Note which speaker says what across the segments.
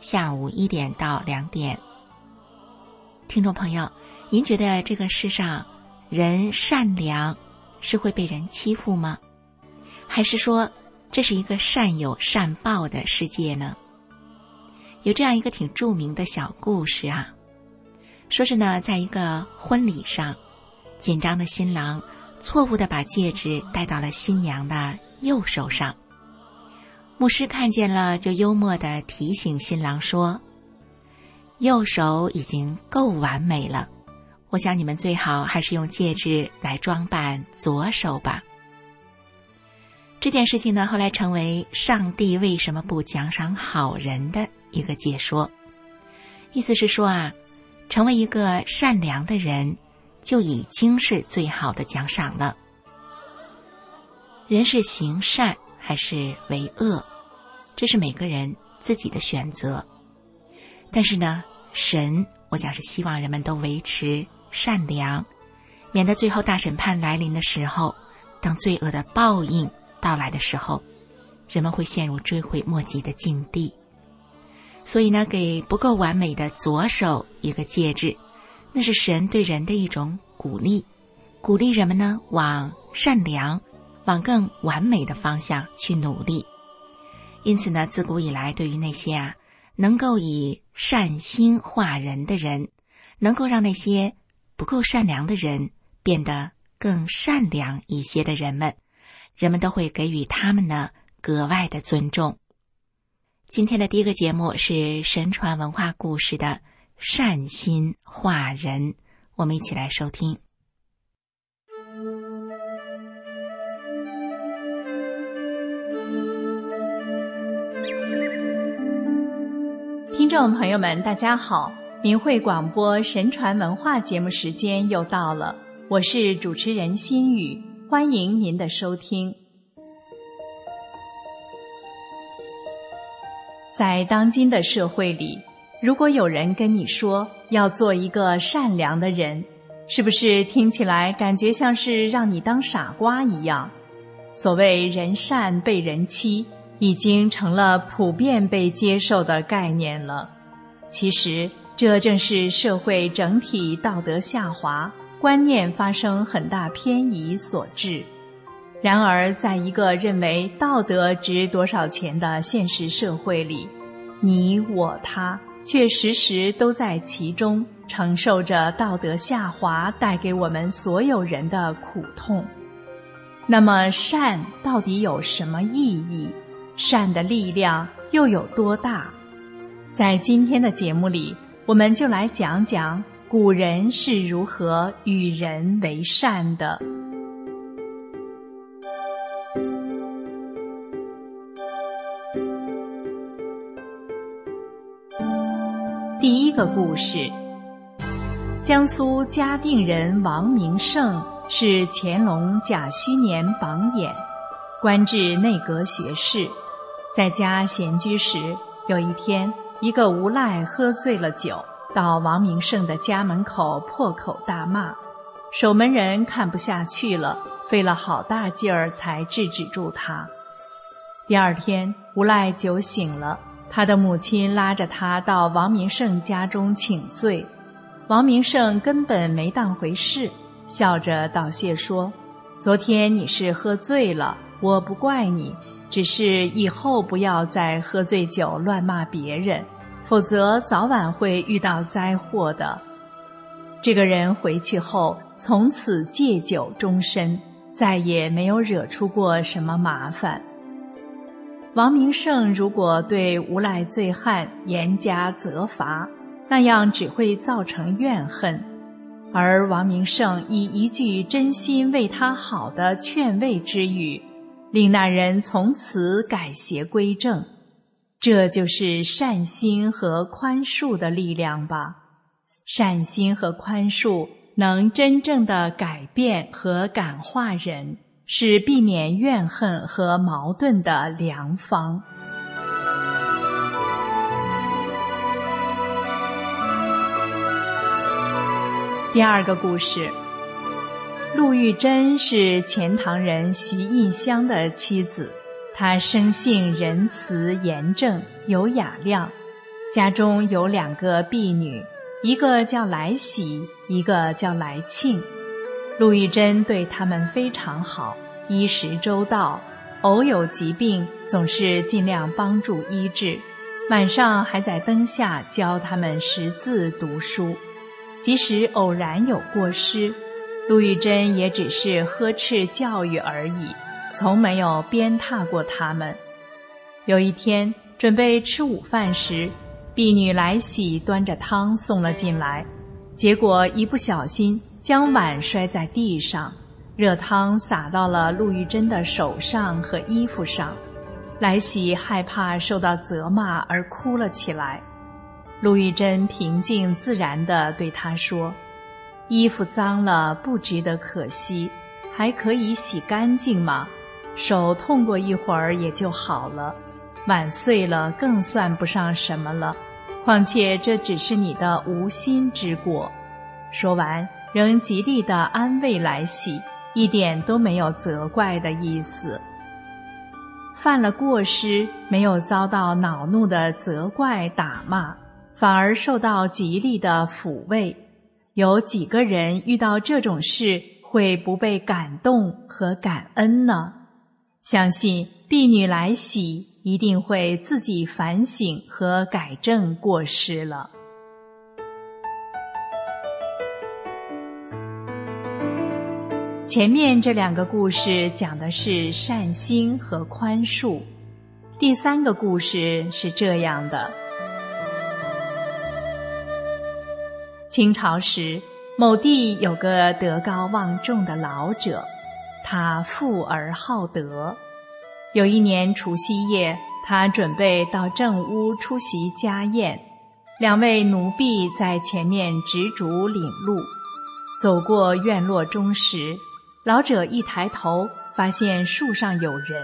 Speaker 1: 下午一点到两点。听众朋友。您觉得这个世上，人善良是会被人欺负吗？还是说这是一个善有善报的世界呢？有这样一个挺著名的小故事啊，说是呢，在一个婚礼上，紧张的新郎错误的把戒指戴到了新娘的右手上。牧师看见了，就幽默的提醒新郎说：“右手已经够完美了。”我想你们最好还是用戒指来装扮左手吧。这件事情呢，后来成为上帝为什么不奖赏好人的一个解说。意思是说啊，成为一个善良的人，就已经是最好的奖赏了。人是行善还是为恶，这是每个人自己的选择。但是呢，神，我想是希望人们都维持。善良，免得最后大审判来临的时候，当罪恶的报应到来的时候，人们会陷入追悔莫及的境地。所以呢，给不够完美的左手一个戒指，那是神对人的一种鼓励，鼓励人们呢往善良、往更完美的方向去努力。因此呢，自古以来，对于那些啊能够以善心化人的人，能够让那些。不够善良的人变得更善良一些的人们，人们都会给予他们呢格外的尊重。今天的第一个节目是神传文化故事的善心化人，我们一起来收听。
Speaker 2: 听众朋友们，大家好。明慧广播神传文化节目时间又到了，我是主持人心雨，欢迎您的收听。在当今的社会里，如果有人跟你说要做一个善良的人，是不是听起来感觉像是让你当傻瓜一样？所谓人善被人欺，已经成了普遍被接受的概念了。其实。这正是社会整体道德下滑、观念发生很大偏移所致。然而，在一个认为道德值多少钱的现实社会里，你我他却时时都在其中承受着道德下滑带给我们所有人的苦痛。那么，善到底有什么意义？善的力量又有多大？在今天的节目里。我们就来讲讲古人是如何与人为善的。第一个故事：江苏嘉定人王明胜是乾隆甲戌年榜眼，官至内阁学士，在家闲居时，有一天。一个无赖喝醉了酒，到王明胜的家门口破口大骂，守门人看不下去了，费了好大劲儿才制止住他。第二天，无赖酒醒了，他的母亲拉着他到王明胜家中请罪，王明胜根本没当回事，笑着道谢说：“昨天你是喝醉了，我不怪你。”只是以后不要再喝醉酒乱骂别人，否则早晚会遇到灾祸的。这个人回去后，从此戒酒终身，再也没有惹出过什么麻烦。王明胜如果对无赖醉汉严加责罚，那样只会造成怨恨；而王明胜以一句真心为他好的劝慰之语。令那人从此改邪归正，这就是善心和宽恕的力量吧。善心和宽恕能真正的改变和感化人，是避免怨恨和矛盾的良方。第二个故事，陆玉珍是钱塘人徐印香的妻子，她生性仁慈严正，有雅量，家中有两个婢女，一个叫来喜，一个叫来庆。陆玉珍对他们非常好，衣食周到，偶有疾病，总是尽量帮助医治，晚上还在灯下教他们识字读书。即使偶然有过失，陆玉珍也只是呵斥教育而已，从没有鞭挞过他们。有一天准备吃午饭时，婢女来喜端着汤送了进来，结果一不小心将碗摔在地上，热汤洒到了陆玉珍的手上和衣服上，来喜害怕受到责骂而哭了起来。陆玉珍平静自然地对他说：“衣服脏了不值得可惜，还可以洗干净吗？手痛过一会儿也就好了。碗碎了更算不上什么了，况且这只是你的无心之过。”说完，仍极力地安慰来喜，一点都没有责怪的意思。犯了过失，没有遭到恼怒的责怪打骂。反而受到极力的抚慰，有几个人遇到这种事会不被感动和感恩呢？相信婢女来喜一定会自己反省和改正过失了。前面这两个故事讲的是善心和宽恕，第三个故事是这样的。清朝时，某地有个德高望重的老者，他富而好德。有一年除夕夜，他准备到正屋出席家宴，两位奴婢在前面执烛领路。走过院落中时，老者一抬头，发现树上有人，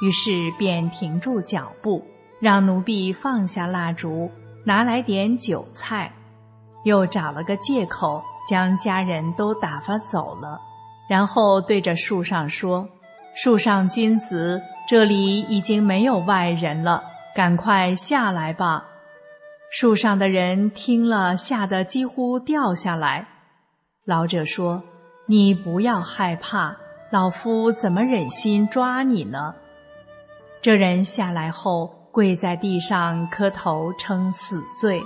Speaker 2: 于是便停住脚步，让奴婢放下蜡烛，拿来点酒菜。又找了个借口，将家人都打发走了，然后对着树上说：“树上君子，这里已经没有外人了，赶快下来吧。”树上的人听了，吓得几乎掉下来。老者说：“你不要害怕，老夫怎么忍心抓你呢？”这人下来后，跪在地上磕头称死罪。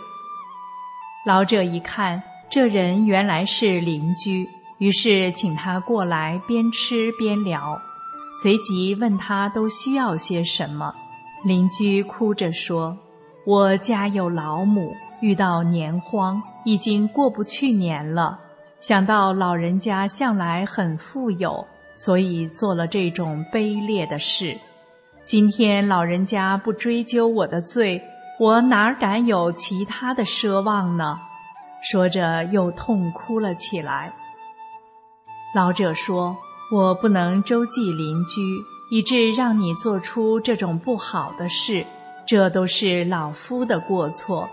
Speaker 2: 老者一看，这人原来是邻居，于是请他过来，边吃边聊。随即问他都需要些什么。邻居哭着说：“我家有老母，遇到年荒，已经过不去年了。想到老人家向来很富有，所以做了这种卑劣的事。今天老人家不追究我的罪。”我哪敢有其他的奢望呢？说着又痛哭了起来。老者说：“我不能周济邻居，以致让你做出这种不好的事，这都是老夫的过错。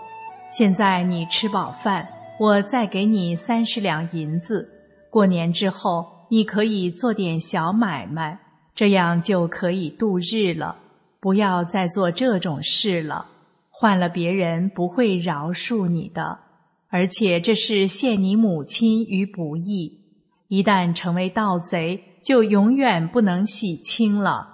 Speaker 2: 现在你吃饱饭，我再给你三十两银子。过年之后，你可以做点小买卖，这样就可以度日了。不要再做这种事了。”换了别人不会饶恕你的，而且这是陷你母亲于不义。一旦成为盗贼，就永远不能洗清了。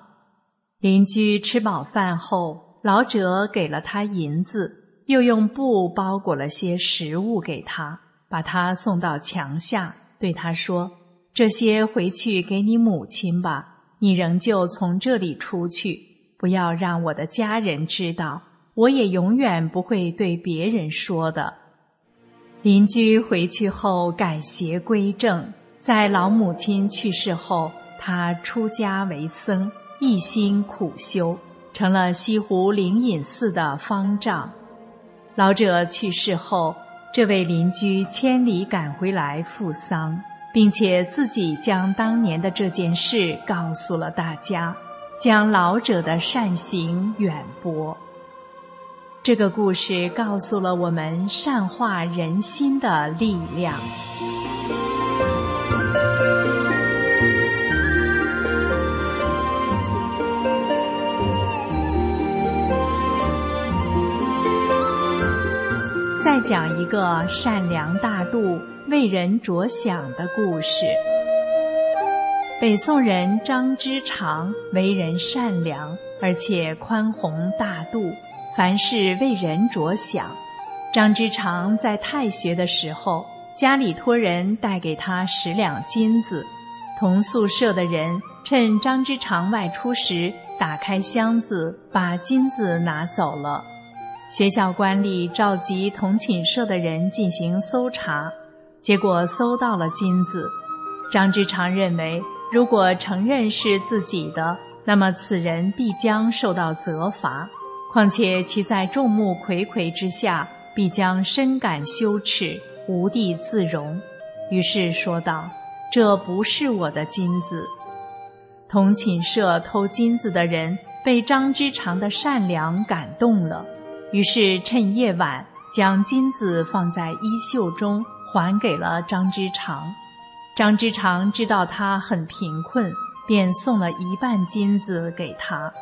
Speaker 2: 邻居吃饱饭后，老者给了他银子，又用布包裹了些食物给他，把他送到墙下，对他说：“这些回去给你母亲吧，你仍旧从这里出去，不要让我的家人知道。”我也永远不会对别人说的。邻居回去后改邪归正，在老母亲去世后，他出家为僧，一心苦修，成了西湖灵隐寺的方丈。老者去世后，这位邻居千里赶回来赴丧，并且自己将当年的这件事告诉了大家，将老者的善行远播。这个故事告诉了我们善化人心的力量。再讲一个善良大度、为人着想的故事。北宋人张之常为人善良，而且宽宏大度。凡事为人着想，张之常在太学的时候，家里托人带给他十两金子，同宿舍的人趁张之常外出时，打开箱子把金子拿走了。学校官吏召集同寝舍的人进行搜查，结果搜到了金子。张之常认为，如果承认是自己的，那么此人必将受到责罚。况且其在众目睽睽之下，必将深感羞耻，无地自容。于是说道：“这不是我的金子。”同寝舍偷金子的人被张之常的善良感动了，于是趁夜晚将金子放在衣袖中，还给了张之常。张之常知道他很贫困，便送了一半金子给他。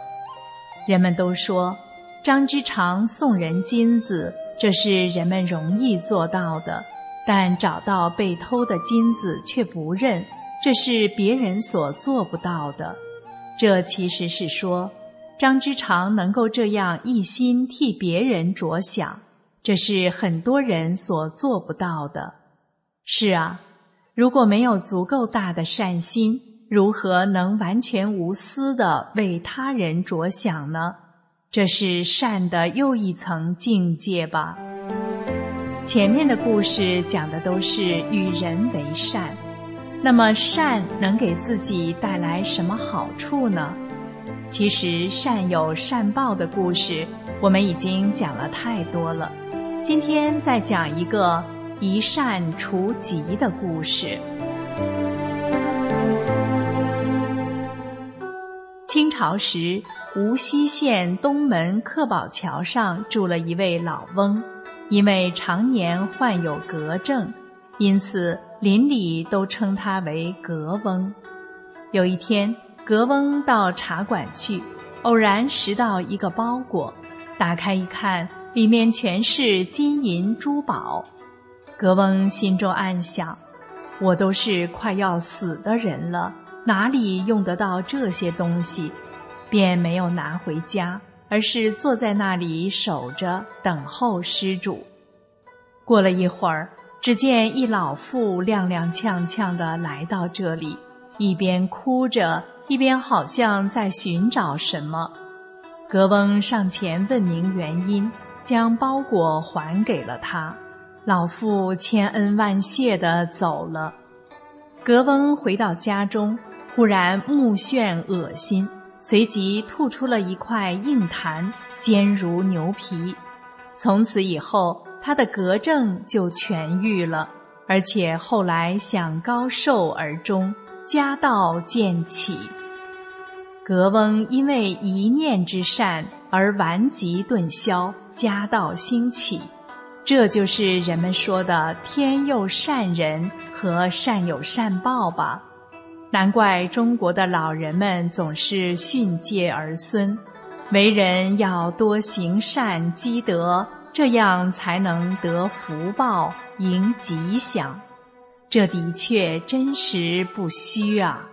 Speaker 2: 人们都说。张之常送人金子，这是人们容易做到的，但找到被偷的金子却不认，这是别人所做不到的。这其实是说，张之常能够这样一心替别人着想，这是很多人所做不到的。是啊，如果没有足够大的善心，如何能完全无私的为他人着想呢？这是善的又一层境界吧。前面的故事讲的都是与人为善，那么善能给自己带来什么好处呢？其实善有善报的故事，我们已经讲了太多了。今天再讲一个一善除疾的故事。清朝时。无锡县东门克宝桥上住了一位老翁，因为常年患有嗝症，因此邻里都称他为嗝翁。有一天，嗝翁到茶馆去，偶然拾到一个包裹，打开一看，里面全是金银珠宝。格翁心中暗想：我都是快要死的人了，哪里用得到这些东西？便没有拿回家，而是坐在那里守着，等候施主。过了一会儿，只见一老妇踉踉跄跄地来到这里，一边哭着，一边好像在寻找什么。格翁上前问明原因，将包裹还给了他。老妇千恩万谢地走了。格翁回到家中，忽然目眩恶心。随即吐出了一块硬痰，坚如牛皮。从此以后，他的嗝症就痊愈了，而且后来享高寿而终，家道渐起。格翁因为一念之善而顽疾顿消，家道兴起。这就是人们说的“天佑善人”和“善有善报”吧。难怪中国的老人们总是训诫儿孙，为人要多行善积德，这样才能得福报、迎吉祥。这的确真实不虚啊。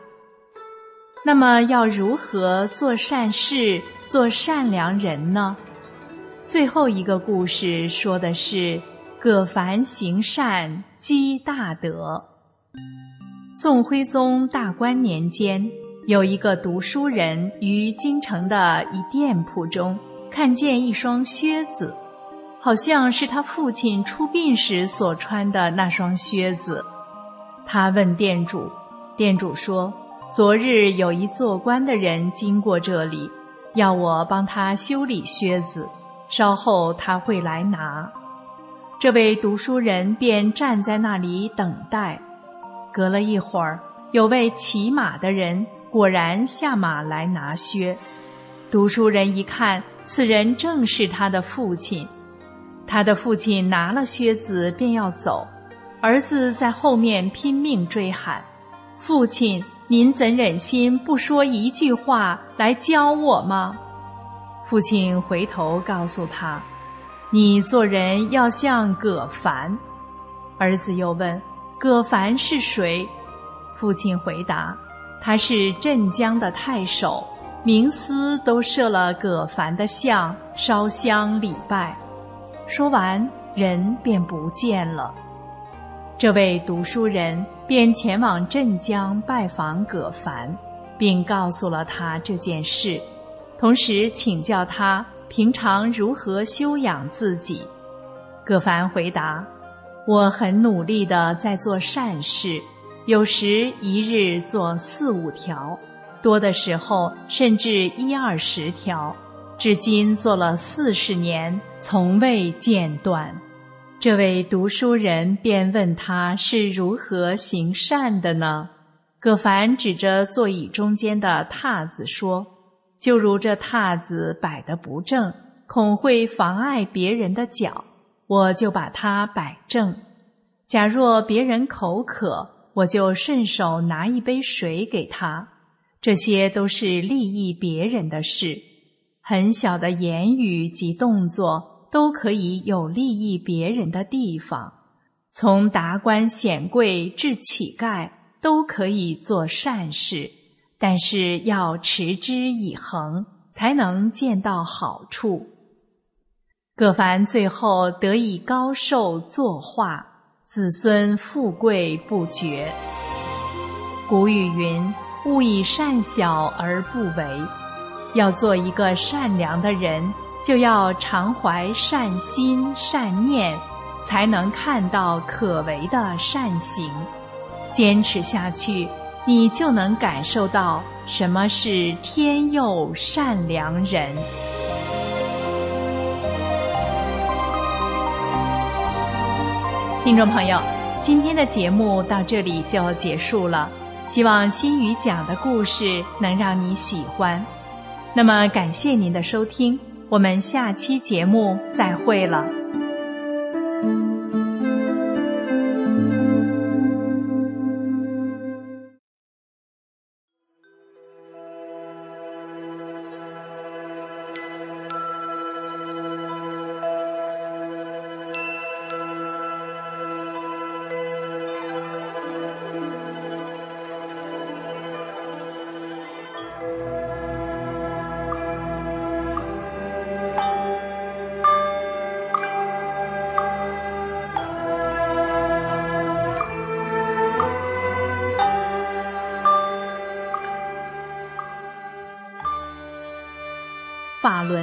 Speaker 2: 那么要如何做善事、做善良人呢？最后一个故事说的是：葛凡行善积大德。宋徽宗大观年间，有一个读书人于京城的一店铺中看见一双靴子，好像是他父亲出殡时所穿的那双靴子。他问店主，店主说：“昨日有一做官的人经过这里，要我帮他修理靴子，稍后他会来拿。这位读书人便站在那里等待。隔了一会儿，有位骑马的人果然下马来拿靴。读书人一看，此人正是他的父亲。他的父亲拿了靴子便要走，儿子在后面拼命追喊：“父亲！”您怎忍心不说一句话来教我吗？父亲回头告诉他：“你做人要像葛凡。”儿子又问：“葛凡是谁？”父亲回答：“他是镇江的太守，冥司都设了葛凡的像，烧香礼拜。”说完，人便不见了。这位读书人便前往镇江拜访葛凡，并告诉了他这件事，同时请教他平常如何修养自己。葛凡回答：“我很努力的在做善事，有时一日做四五条，多的时候甚至一二十条，至今做了四十年，从未间断。”这位读书人便问他是如何行善的呢？葛凡指着座椅中间的榻子说：“就如这榻子摆得不正，恐会妨碍别人的脚，我就把它摆正。假若别人口渴，我就顺手拿一杯水给他。这些都是利益别人的事，很小的言语及动作。”都可以有利益别人的地方，从达官显贵至乞丐，都可以做善事，但是要持之以恒，才能见到好处。葛凡最后得以高寿作画，子孙富贵不绝。古语云：“勿以善小而不为。”要做一个善良的人。就要常怀善心善念，才能看到可为的善行。坚持下去，你就能感受到什么是天佑善良人。听众朋友，今天的节目到这里就结束了，希望心语讲的故事能让你喜欢。那么，感谢您的收听。我们下期节目再会了。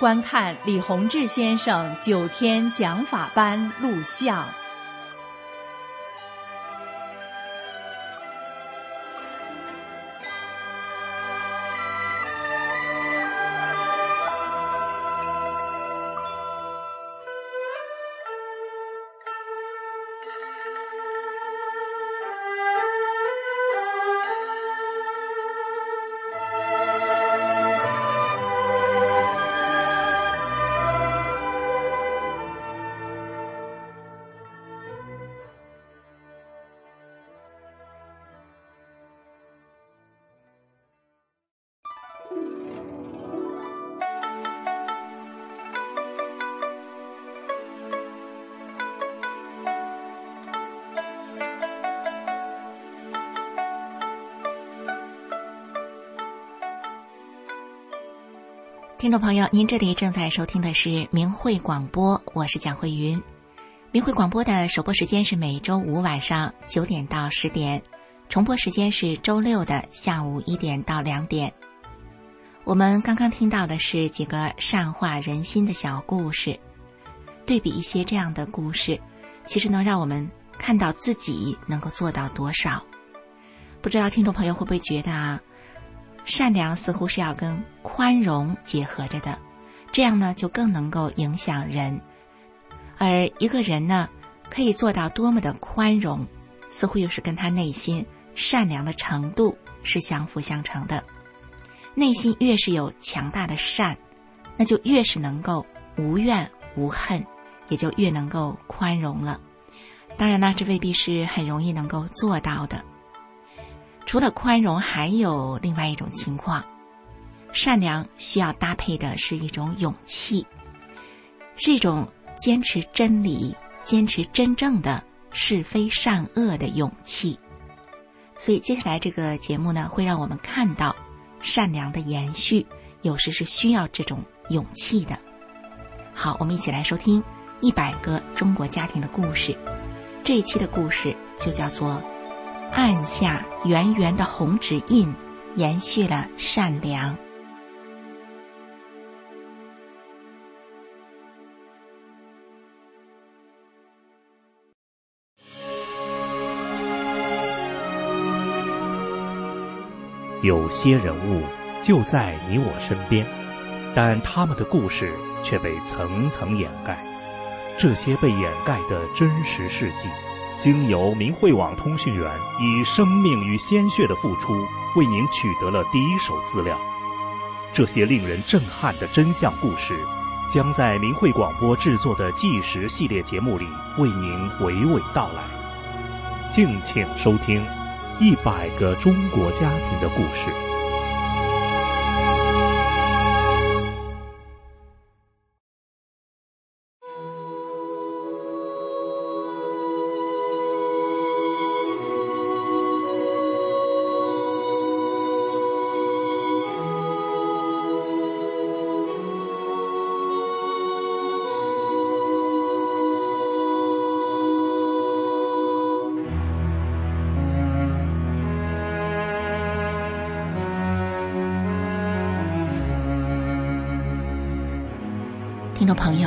Speaker 2: 观看李洪志先生九天讲法班录像。
Speaker 1: 听众朋友，您这里正在收听的是明慧广播，我是蒋慧云。明慧广播的首播时间是每周五晚上九点到十点，重播时间是周六的下午一点到两点。我们刚刚听到的是几个善化人心的小故事，对比一些这样的故事，其实能让我们看到自己能够做到多少。不知道听众朋友会不会觉得啊？善良似乎是要跟宽容结合着的，这样呢就更能够影响人。而一个人呢，可以做到多么的宽容，似乎又是跟他内心善良的程度是相辅相成的。内心越是有强大的善，那就越是能够无怨无恨，也就越能够宽容了。当然了，这未必是很容易能够做到的。除了宽容，还有另外一种情况：善良需要搭配的是一种勇气，是一种坚持真理、坚持真正的是非善恶的勇气。所以，接下来这个节目呢，会让我们看到善良的延续，有时是需要这种勇气的。好，我们一起来收听一百个中国家庭的故事。这一期的故事就叫做。按下圆圆的红指印，延续了善良。
Speaker 3: 有些人物就在你我身边，但他们的故事却被层层掩盖。这些被掩盖的真实事迹。经由明慧网通讯员以生命与鲜血的付出，为您取得了第一手资料。这些令人震撼的真相故事，将在明慧广播制作的纪实系列节目里为您娓娓道来。敬请收听《一百个中国家庭的故事》。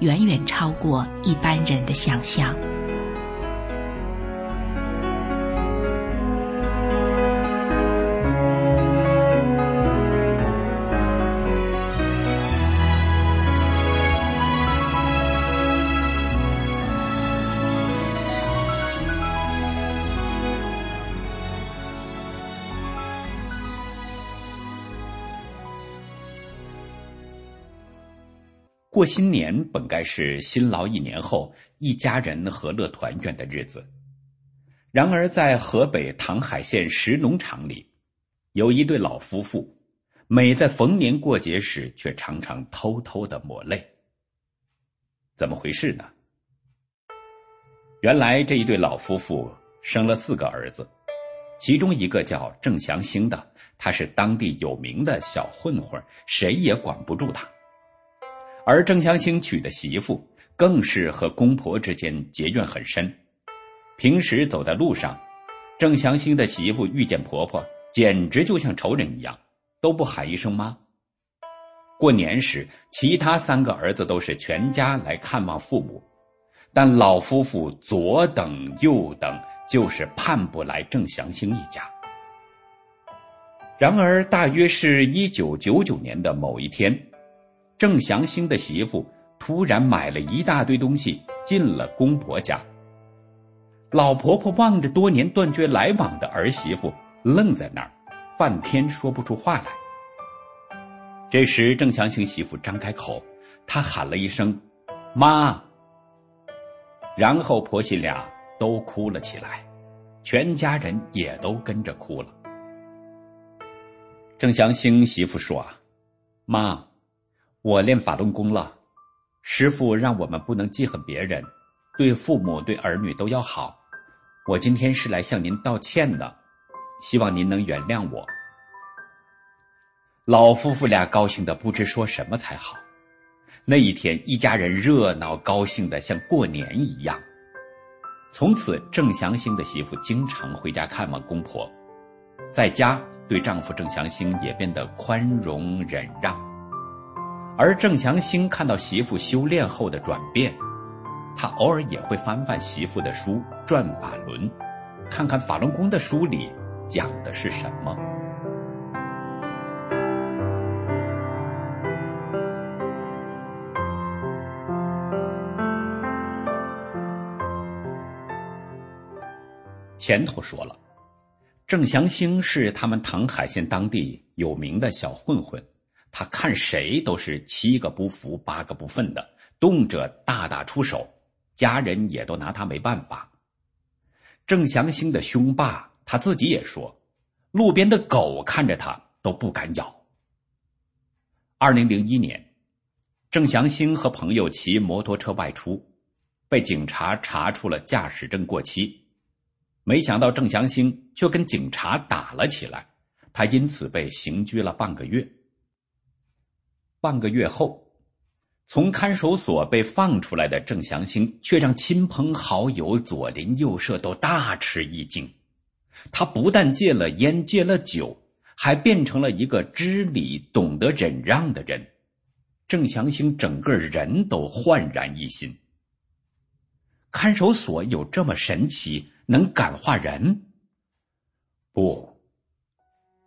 Speaker 1: 远远超过一般人的想象。
Speaker 4: 过新年本该是辛劳一年后一家人和乐团圆的日子，然而在河北唐海县石农场里，有一对老夫妇，每在逢年过节时，却常常偷偷的抹泪。怎么回事呢？原来这一对老夫妇生了四个儿子，其中一个叫郑祥兴的，他是当地有名的小混混，谁也管不住他。而郑祥兴娶的媳妇更是和公婆之间结怨很深，平时走在路上，郑祥兴的媳妇遇见婆婆，简直就像仇人一样，都不喊一声妈。过年时，其他三个儿子都是全家来看望父母，但老夫妇左等右等，就是盼不来郑祥兴一家。然而，大约是一九九九年的某一天。郑祥兴的媳妇突然买了一大堆东西进了公婆家，老婆婆望着多年断绝来往的儿媳妇，愣在那儿，半天说不出话来。这时，郑祥兴媳妇张开口，她喊了一声“妈”，然后婆媳俩都哭了起来，全家人也都跟着哭了。郑祥兴媳妇说：“啊，妈。”我练法轮功了，师傅让我们不能记恨别人，对父母对儿女都要好。我今天是来向您道歉的，希望您能原谅我。老夫妇俩高兴的不知说什么才好。那一天，一家人热闹高兴的像过年一样。从此，郑祥兴的媳妇经常回家看望公婆，在家对丈夫郑祥兴也变得宽容忍让。而郑祥兴看到媳妇修炼后的转变，他偶尔也会翻翻媳妇的书《转法轮》，看看法轮功的书里讲的是什么。前头说了，郑祥兴是他们唐海县当地有名的小混混。他看谁都是七个不服八个不忿的，动辄大打出手，家人也都拿他没办法。郑祥兴的凶霸，他自己也说，路边的狗看着他都不敢咬。二零零一年，郑祥兴和朋友骑摩托车外出，被警察查出了驾驶证过期，没想到郑祥兴却跟警察打了起来，他因此被刑拘了半个月。半个月后，从看守所被放出来的郑祥兴，却让亲朋好友左邻右舍都大吃一惊。他不但戒了烟，戒了酒，还变成了一个知礼、懂得忍让的人。郑祥兴整个人都焕然一新。看守所有这么神奇，能感化人？不，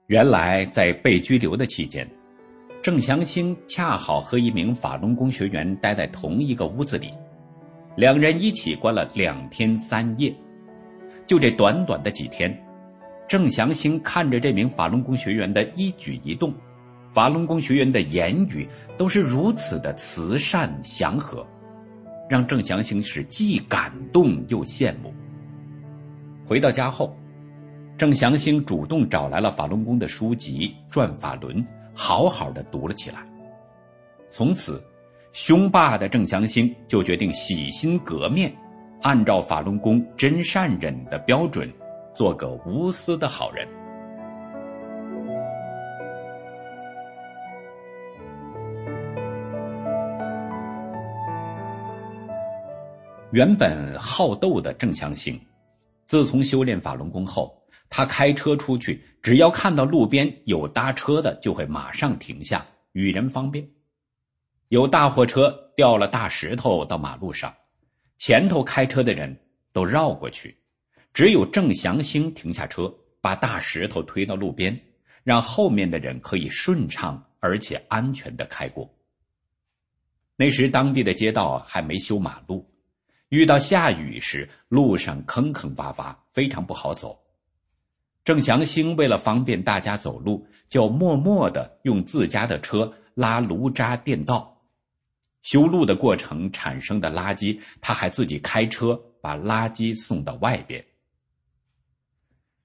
Speaker 4: 原来在被拘留的期间。郑祥兴恰好和一名法轮功学员待在同一个屋子里，两人一起关了两天三夜。就这短短的几天，郑祥兴看着这名法轮功学员的一举一动，法轮功学员的言语都是如此的慈善祥和，让郑祥兴是既感动又羡慕。回到家后，郑祥兴主动找来了法轮功的书籍《转法轮》。好好的读了起来，从此，凶霸的郑祥兴就决定洗心革面，按照法轮功真善忍的标准，做个无私的好人。原本好斗的郑祥兴，自从修炼法轮功后，他开车出去，只要看到路边有搭车的，就会马上停下，与人方便。有大货车掉了大石头到马路上，前头开车的人都绕过去，只有郑祥兴停下车，把大石头推到路边，让后面的人可以顺畅而且安全的开过。那时当地的街道还没修马路。遇到下雨时，路上坑坑洼洼，非常不好走。郑祥兴为了方便大家走路，就默默的用自家的车拉炉渣垫道。修路的过程产生的垃圾，他还自己开车把垃圾送到外边。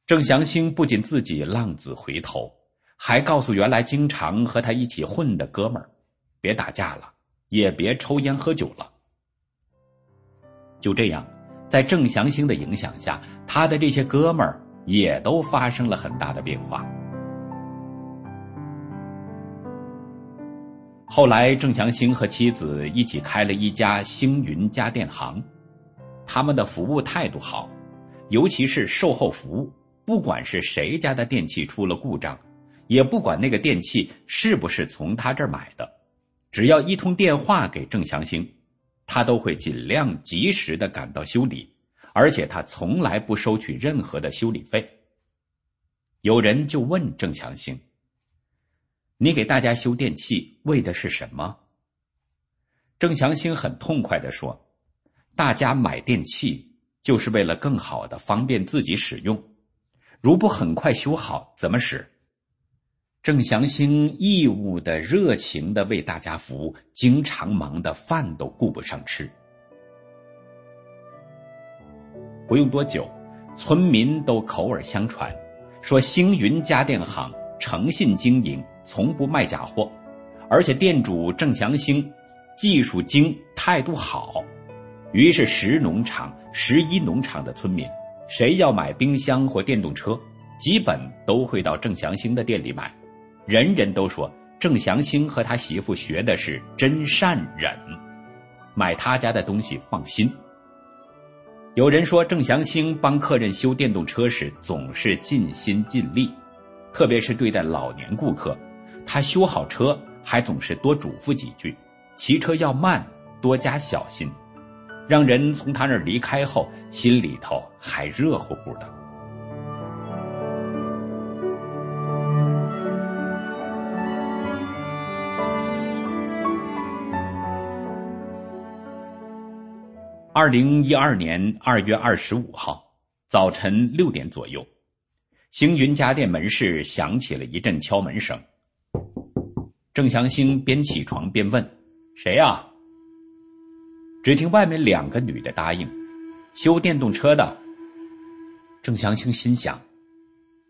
Speaker 4: 郑祥兴不仅自己浪子回头，还告诉原来经常和他一起混的哥们儿：“别打架了，也别抽烟喝酒了。”就这样，在郑祥兴的影响下，他的这些哥们儿也都发生了很大的变化。后来，郑祥兴和妻子一起开了一家星云家电行，他们的服务态度好，尤其是售后服务，不管是谁家的电器出了故障，也不管那个电器是不是从他这儿买的，只要一通电话给郑祥兴。他都会尽量及时的赶到修理，而且他从来不收取任何的修理费。有人就问郑强兴：“你给大家修电器为的是什么？”郑强兴很痛快的说：“大家买电器就是为了更好的方便自己使用，如不很快修好，怎么使？”郑祥兴义务的、热情的为大家服务，经常忙得饭都顾不上吃。不用多久，村民都口耳相传，说星云家电行诚信经营，从不卖假货，而且店主郑祥兴技术精，态度好。于是十农场、十一农场的村民，谁要买冰箱或电动车，基本都会到郑祥兴的店里买。人人都说郑祥兴和他媳妇学的是真善忍，买他家的东西放心。有人说郑祥兴帮客人修电动车时总是尽心尽力，特别是对待老年顾客，他修好车还总是多嘱咐几句，骑车要慢，多加小心，让人从他那儿离开后心里头还热乎乎的。二零一二年二月二十五号早晨六点左右，星云家电门市响起了一阵敲门声。郑祥兴边起床边问：“谁呀？”只听外面两个女的答应：“修电动车的。”郑祥兴心想：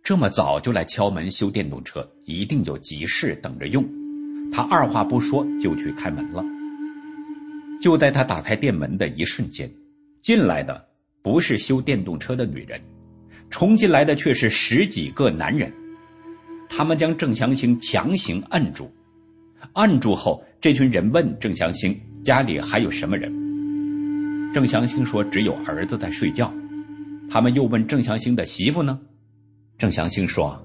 Speaker 4: 这么早就来敲门修电动车，一定有急事等着用。他二话不说就去开门了。就在他打开店门的一瞬间，进来的不是修电动车的女人，冲进来的却是十几个男人。他们将郑祥兴强行摁住，按住后，这群人问郑祥兴家里还有什么人。郑祥兴说只有儿子在睡觉。他们又问郑祥兴的媳妇呢？郑祥兴说，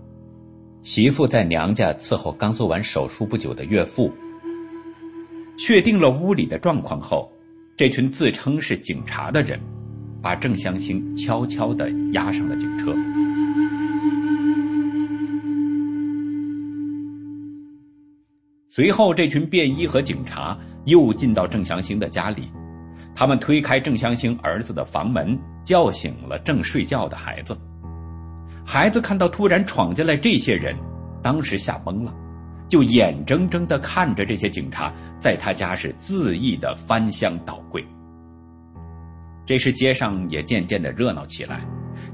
Speaker 4: 媳妇在娘家伺候刚做完手术不久的岳父。确定了屋里的状况后，这群自称是警察的人，把郑祥兴悄悄地押上了警车。随后，这群便衣和警察又进到郑祥兴的家里，他们推开郑祥兴儿子的房门，叫醒了正睡觉的孩子。孩子看到突然闯进来这些人，当时吓懵了。就眼睁睁的看着这些警察在他家是恣意的翻箱倒柜。这时街上也渐渐的热闹起来，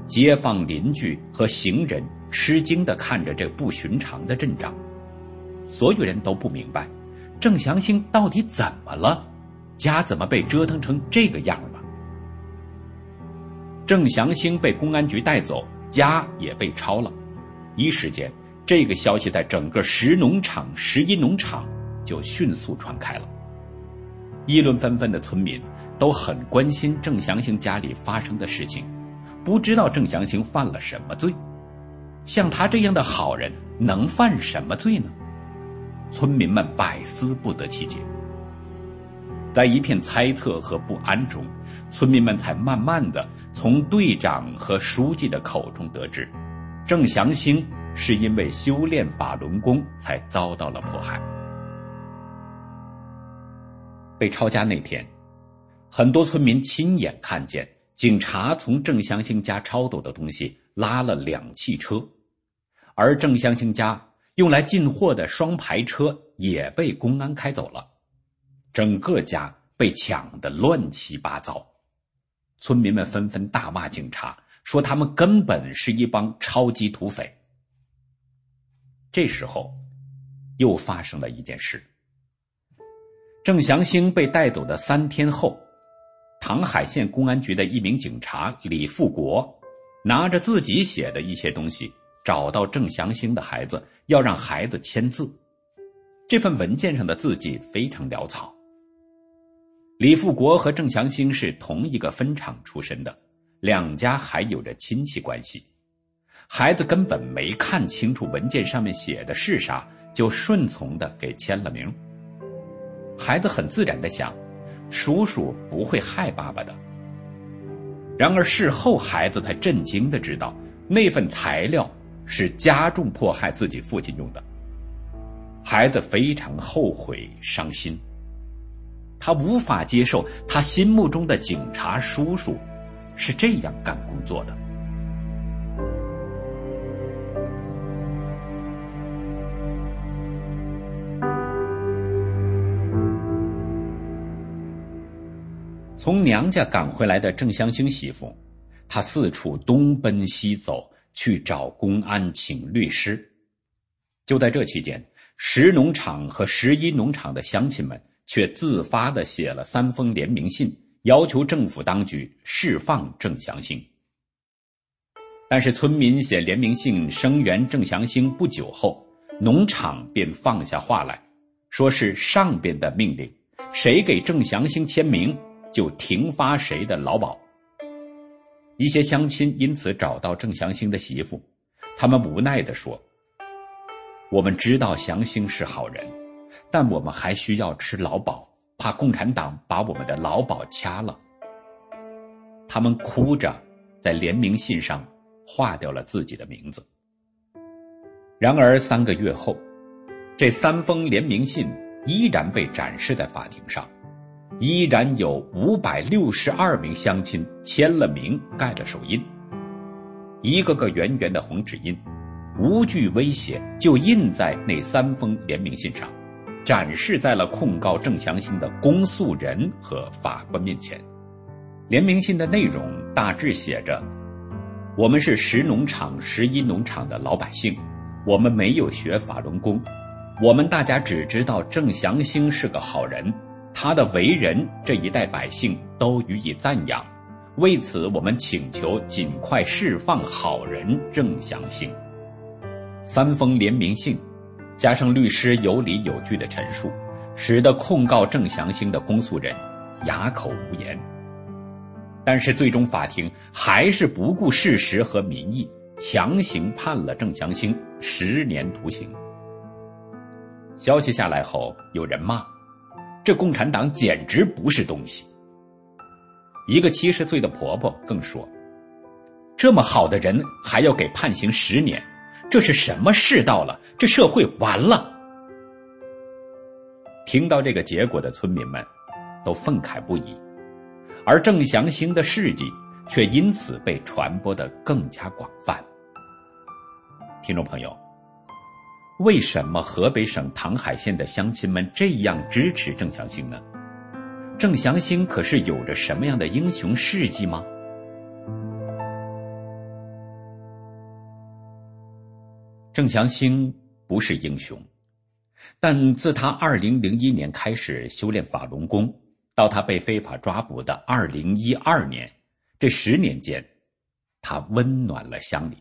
Speaker 4: 街坊邻居和行人吃惊的看着这不寻常的阵仗。所有人都不明白，郑祥兴到底怎么了？家怎么被折腾成这个样了？郑祥兴被公安局带走，家也被抄了。一时间，这个消息在整个石农场、石一农场就迅速传开了。议论纷纷的村民都很关心郑祥兴家里发生的事情，不知道郑祥兴犯了什么罪。像他这样的好人，能犯什么罪呢？村民们百思不得其解。在一片猜测和不安中，村民们才慢慢的从队长和书记的口中得知，郑祥兴是因为修炼法轮功才遭到了迫害。被抄家那天，很多村民亲眼看见警察从郑祥兴家抄走的东西拉了两汽车，而郑祥兴家用来进货的双排车也被公安开走了。整个家被抢得乱七八糟，村民们纷纷大骂警察，说他们根本是一帮超级土匪。这时候，又发生了一件事。郑祥兴被带走的三天后，唐海县公安局的一名警察李富国，拿着自己写的一些东西，找到郑祥兴的孩子，要让孩子签字。这份文件上的字迹非常潦草。李富国和郑祥兴是同一个分厂出身的，两家还有着亲戚关系。孩子根本没看清楚文件上面写的是啥，就顺从的给签了名。孩子很自然的想，叔叔不会害爸爸的。然而事后，孩子才震惊的知道，那份材料是加重迫害自己父亲用的。孩子非常后悔、伤心。他无法接受他心目中的警察叔叔是这样干工作的。从娘家赶回来的郑香星媳妇，她四处东奔西走去找公安请律师。就在这期间，石农场和十一农场的乡亲们。却自发的写了三封联名信，要求政府当局释放郑祥兴。但是村民写联名信声援郑祥兴不久后，农场便放下话来，说是上边的命令，谁给郑祥兴签名，就停发谁的劳保。一些乡亲因此找到郑祥兴的媳妇，他们无奈地说：“我们知道祥兴是好人。”但我们还需要吃劳保，怕共产党把我们的劳保掐了。他们哭着在联名信上划掉了自己的名字。然而三个月后，这三封联名信依然被展示在法庭上，依然有五百六十二名乡亲签了名、盖了手印，一个个圆圆的红指印，无惧威胁，就印在那三封联名信上。展示在了控告郑祥兴的公诉人和法官面前。联名信的内容大致写着：“我们是石农场、石一农场的老百姓，我们没有学法轮功，我们大家只知道郑祥兴是个好人，他的为人这一代百姓都予以赞扬。为此，我们请求尽快释放好人郑祥兴。”三封联名信。加上律师有理有据的陈述，使得控告郑祥兴的公诉人哑口无言。但是，最终法庭还是不顾事实和民意，强行判了郑祥兴十年徒刑。消息下来后，有人骂：“这共产党简直不是东西。”一个七十岁的婆婆更说：“这么好的人还要给判刑十年？”这是什么世道了？这社会完了！听到这个结果的村民们，都愤慨不已，而郑祥兴的事迹却因此被传播的更加广泛。听众朋友，为什么河北省唐海县的乡亲们这样支持郑祥兴呢？郑祥兴可是有着什么样的英雄事迹吗？郑祥兴不是英雄，但自他二零零一年开始修炼法轮功，到他被非法抓捕的二零一二年，这十年间，他温暖了乡里。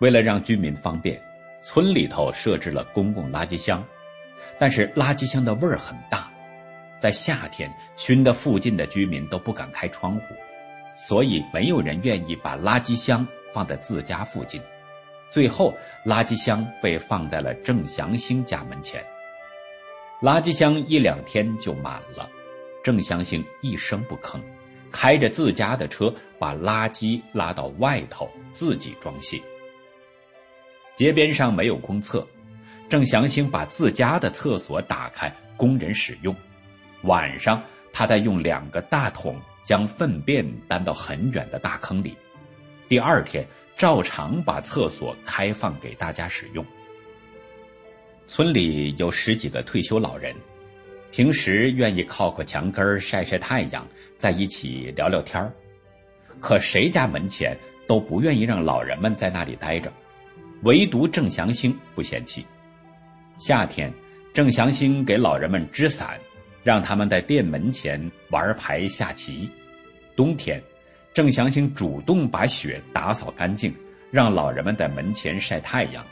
Speaker 4: 为了让居民方便，村里头设置了公共垃圾箱，但是垃圾箱的味儿很大，在夏天熏得附近的居民都不敢开窗户，所以没有人愿意把垃圾箱放在自家附近。最后，垃圾箱被放在了郑祥兴家门前。垃圾箱一两天就满了，郑祥兴一声不吭，开着自家的车把垃圾拉到外头自己装卸。街边上没有公厕，郑祥兴把自家的厕所打开供人使用。晚上，他再用两个大桶将粪便搬到很远的大坑里。第二天。照常把厕所开放给大家使用。村里有十几个退休老人，平时愿意靠靠墙根晒晒太阳，在一起聊聊天可谁家门前都不愿意让老人们在那里待着，唯独郑祥兴不嫌弃。夏天，郑祥兴给老人们支伞，让他们在店门前玩牌下棋；冬天。郑祥兴主动把雪打扫干净，让老人们在门前晒太阳。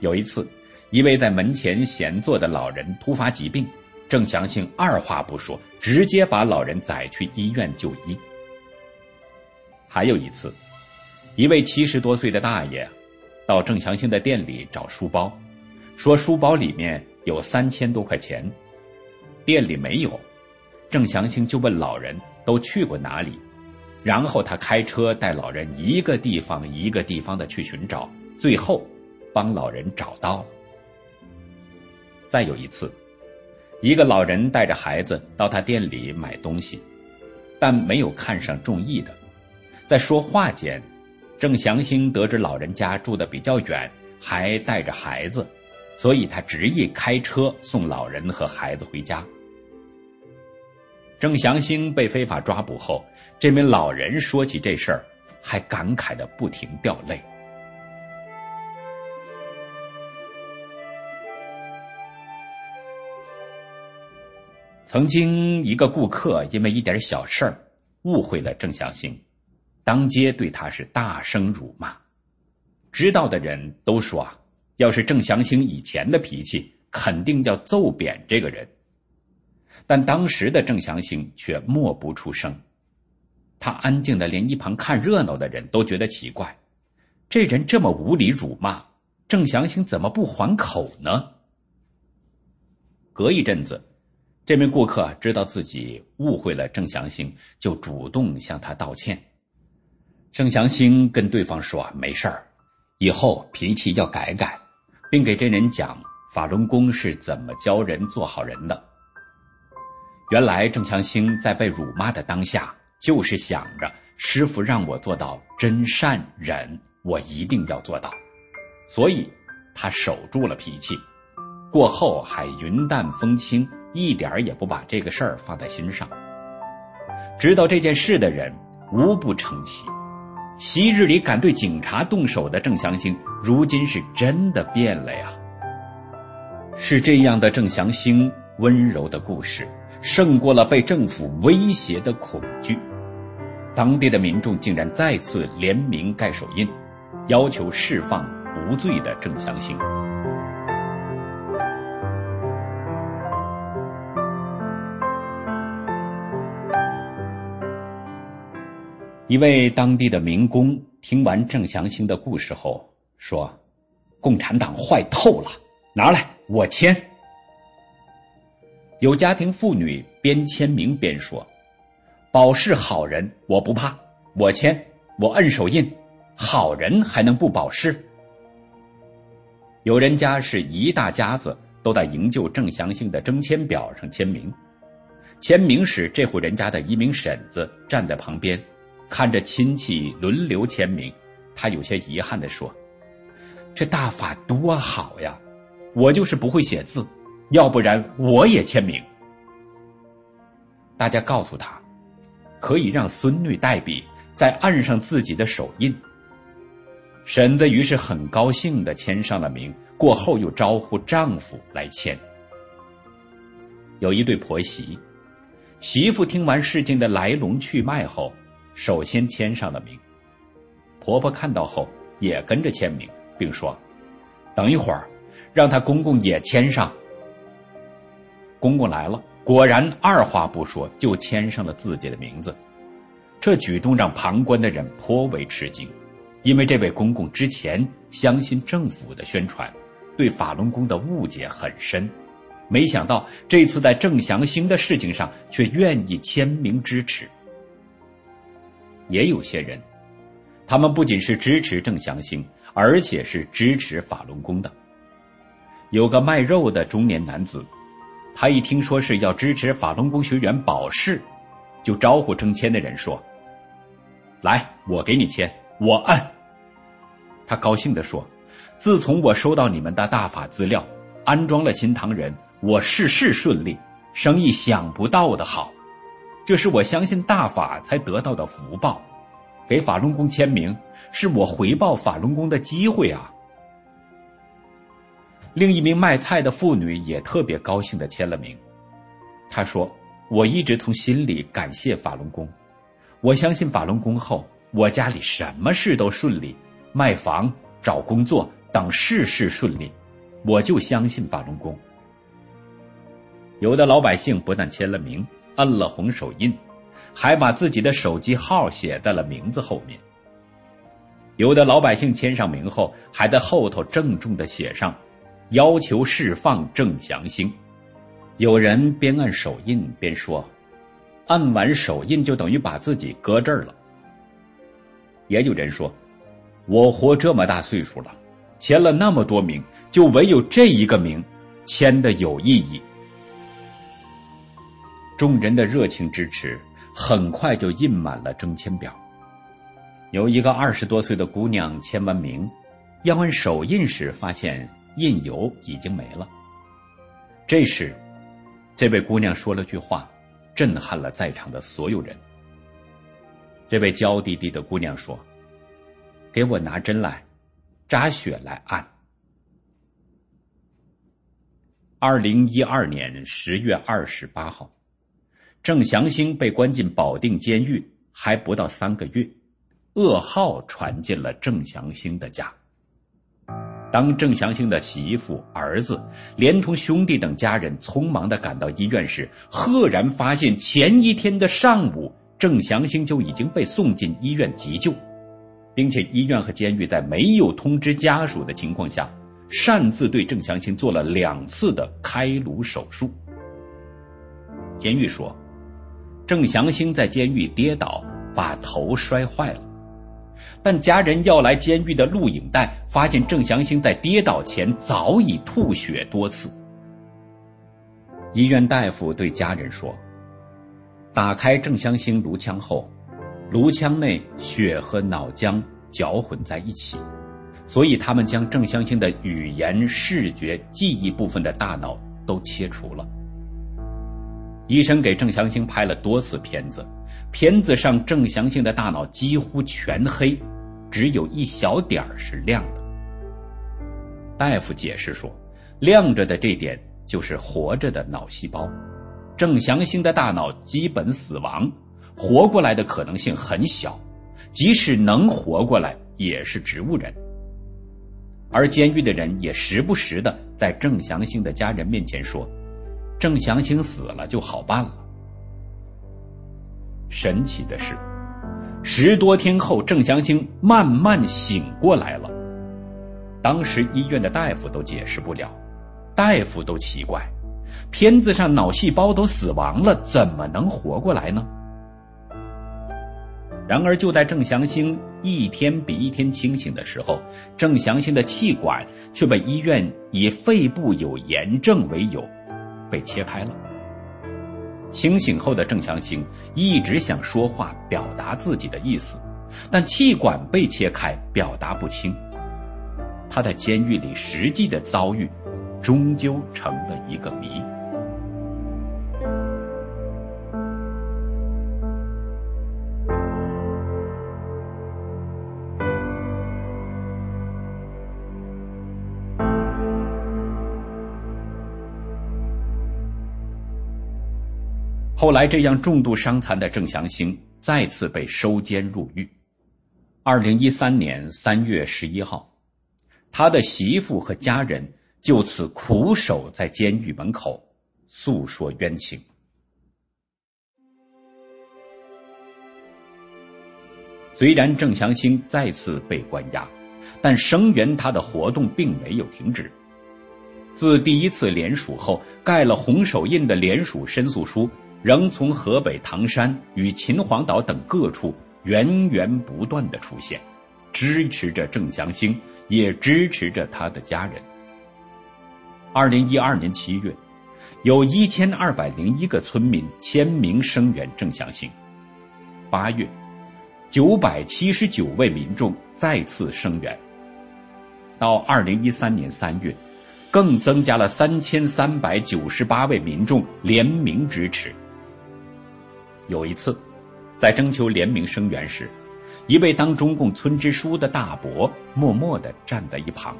Speaker 4: 有一次，一位在门前闲坐的老人突发疾病，郑祥兴二话不说，直接把老人载去医院就医。还有一次，一位七十多岁的大爷到郑祥兴的店里找书包，说书包里面有三千多块钱，店里没有，郑祥兴就问老人都去过哪里。然后他开车带老人一个地方一个地方的去寻找，最后帮老人找到了。再有一次，一个老人带着孩子到他店里买东西，但没有看上中意的，在说话间，郑祥兴得知老人家住的比较远，还带着孩子，所以他执意开车送老人和孩子回家。郑祥兴被非法抓捕后，这名老人说起这事儿，还感慨的不停掉泪。曾经一个顾客因为一点小事儿误会了郑祥兴，当街对他是大声辱骂，知道的人都说啊，要是郑祥兴以前的脾气，肯定要揍扁这个人。但当时的郑祥兴却默不出声，他安静的连一旁看热闹的人都觉得奇怪，这人这么无理辱骂，郑祥兴怎么不还口呢？隔一阵子，这名顾客知道自己误会了郑祥兴，就主动向他道歉。郑祥兴跟对方说：“没事儿，以后脾气要改改，并给这人讲法轮功是怎么教人做好人的。”原来郑强兴在被辱骂的当下，就是想着师傅让我做到真善忍，我一定要做到，所以他守住了脾气，过后还云淡风轻，一点也不把这个事儿放在心上。知道这件事的人无不称奇，昔日里敢对警察动手的郑祥兴，如今是真的变了呀。是这样的郑祥兴温柔的故事。胜过了被政府威胁的恐惧，当地的民众竟然再次联名盖手印，要求释放无罪的郑祥兴。一位当地的民工听完郑祥兴的故事后说：“共产党坏透了，拿来我签。”有家庭妇女边签名边说：“保释好人，我不怕，我签，我摁手印，好人还能不保释？”有人家是一大家子都在营救郑祥兴的征签表上签名，签名时，这户人家的一名婶子站在旁边，看着亲戚轮流签名，他有些遗憾地说：“这大法多好呀，我就是不会写字。”要不然我也签名。大家告诉他，可以让孙女代笔，再按上自己的手印。婶子于是很高兴的签上了名，过后又招呼丈夫来签。有一对婆媳，媳妇听完事情的来龙去脉后，首先签上了名。婆婆看到后也跟着签名，并说：“等一会儿，让她公公也签上。”公公来了，果然二话不说就签上了自己的名字。这举动让旁观的人颇为吃惊，因为这位公公之前相信政府的宣传，对法轮功的误解很深。没想到这次在郑祥兴的事情上，却愿意签名支持。也有些人，他们不仅是支持郑祥兴，而且是支持法轮功的。有个卖肉的中年男子，他一听说是要支持法轮功学员保释，就招呼征签的人说：“来，我给你签，我按。”他高兴地说：“自从我收到你们的大法资料，安装了新唐人。”我事事顺利，生意想不到的好，这是我相信大法才得到的福报。给法轮功签名，是我回报法轮功的机会啊。另一名卖菜的妇女也特别高兴的签了名。她说：“我一直从心里感谢法轮功，我相信法轮功后，我家里什么事都顺利，卖房、找工作等事事顺利，我就相信法轮功。”有的老百姓不但签了名，摁了红手印，还把自己的手机号写在了名字后面。有的老百姓签上名后，还在后头郑重的写上“要求释放郑祥兴”。有人边按手印边说：“按完手印就等于把自己搁这儿了。”也有人说：“我活这么大岁数了，签了那么多名，就唯有这一个名，签的有意义。”众人的热情支持，很快就印满了征签表。有一个二十多岁的姑娘签完名，要按手印时，发现印油已经没了。这时，这位姑娘说了句话，震撼了在场的所有人。这位娇滴滴的姑娘说：“给我拿针来，扎血来按。”二零一二年十月二十八号。郑祥兴被关进保定监狱还不到三个月，噩耗传进了郑祥兴的家。当郑祥兴的媳妇、儿子连同兄弟等家人匆忙的赶到医院时，赫然发现前一天的上午，郑祥兴就已经被送进医院急救，并且医院和监狱在没有通知家属的情况下，擅自对郑祥兴做了两次的开颅手术。监狱说。郑祥兴在监狱跌倒，把头摔坏了。但家人要来监狱的录影带，发现郑祥兴在跌倒前早已吐血多次。医院大夫对家人说：“打开郑祥兴颅腔后，颅腔内血和脑浆搅混在一起，所以他们将郑祥兴的语言、视觉、记忆部分的大脑都切除了。”医生给郑祥兴拍了多次片子，片子上郑祥兴的大脑几乎全黑，只有一小点儿是亮的。大夫解释说，亮着的这点就是活着的脑细胞。郑祥兴的大脑基本死亡，活过来的可能性很小，即使能活过来，也是植物人。而监狱的人也时不时的在郑祥兴的家人面前说。郑祥兴死了就好办了。神奇的是，十多天后，郑祥兴慢慢醒过来了。当时医院的大夫都解释不了，大夫都奇怪，片子上脑细胞都死亡了，怎么能活过来呢？然而，就在郑祥兴一天比一天清醒的时候，郑祥兴的气管却被医院以肺部有炎症为由。被切开了。清醒后的郑强兴一直想说话表达自己的意思，但气管被切开，表达不清。他在监狱里实际的遭遇，终究成了一个谜。后来，这样重度伤残的郑祥兴再次被收监入狱。二零一三年三月十一号，他的媳妇和家人就此苦守在监狱门口，诉说冤情。虽然郑祥兴再次被关押，但声援他的活动并没有停止。自第一次联署后，盖了红手印的联署申诉书，仍从河北唐山与秦皇岛等各处源源不断的出现，支持着郑祥兴，也支持着他的家人。二零一二年七月，有一千二百零一个村民签名声援郑祥兴。八月。九百七十九位民众再次声援。到二零一三年三月，更增加了三千三百九十八位民众联名支持。有一次，在征求联名声援时，一位当中共村支书的大伯默默地站在一旁。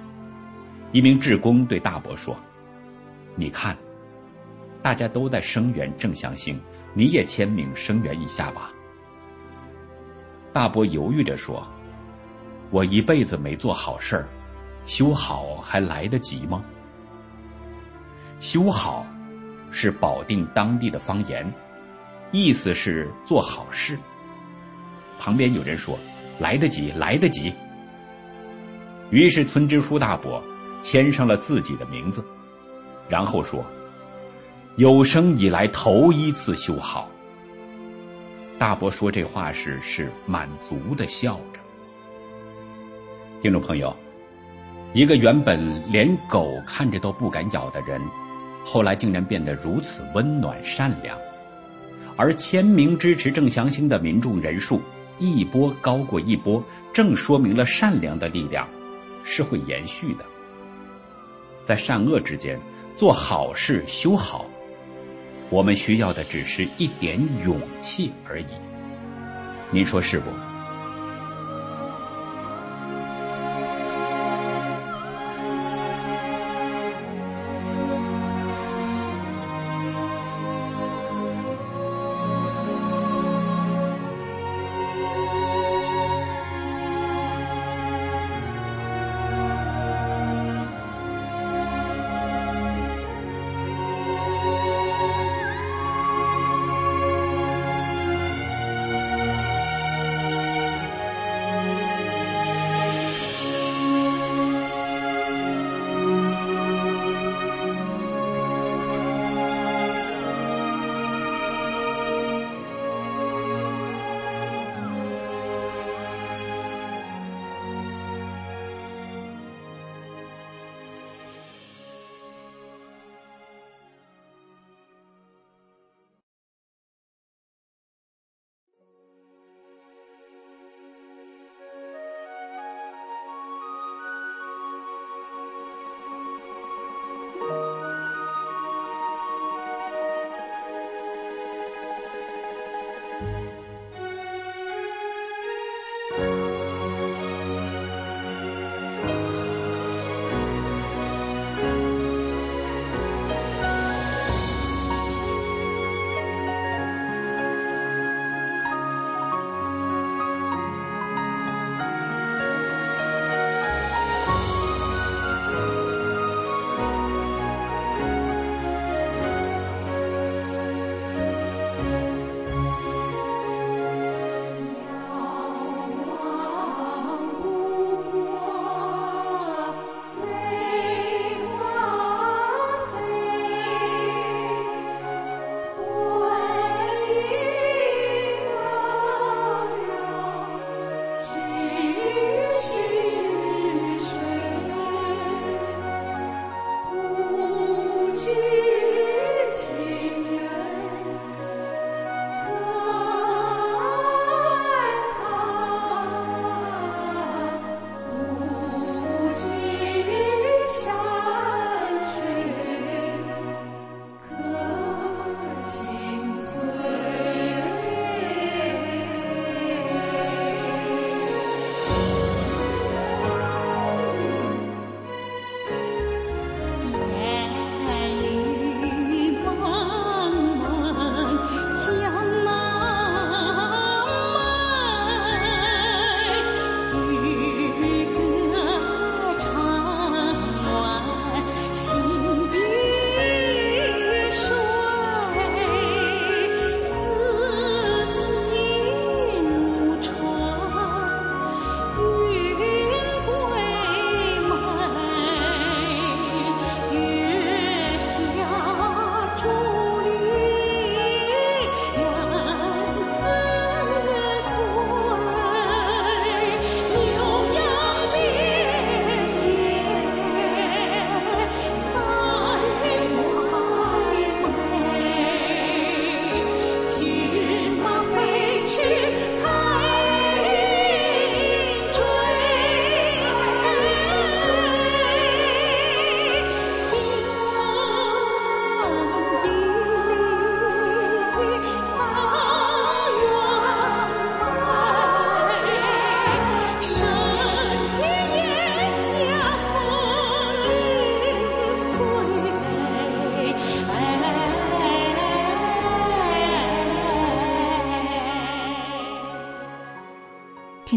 Speaker 4: 一名职工对大伯说：“你看，大家都在声援郑祥兴，你也签名声援一下吧。”大伯犹豫着说：“我一辈子没做好事儿，修好还来得及吗？”修好，是保定当地的方言，意思是做好事。旁边有人说：“来得及，来得及。”于是村支书大伯签上了自己的名字，然后说：“有生以来头一次修好。”大伯说这话时是满足的笑着。听众朋友，一个原本连狗看着都不敢咬的人，后来竟然变得如此温暖善良，而签名支持郑祥兴的民众人数一波高过一波，正说明了善良的力量是会延续的。在善恶之间做好事修好。我们需要的只是一点勇气而已，您说是不？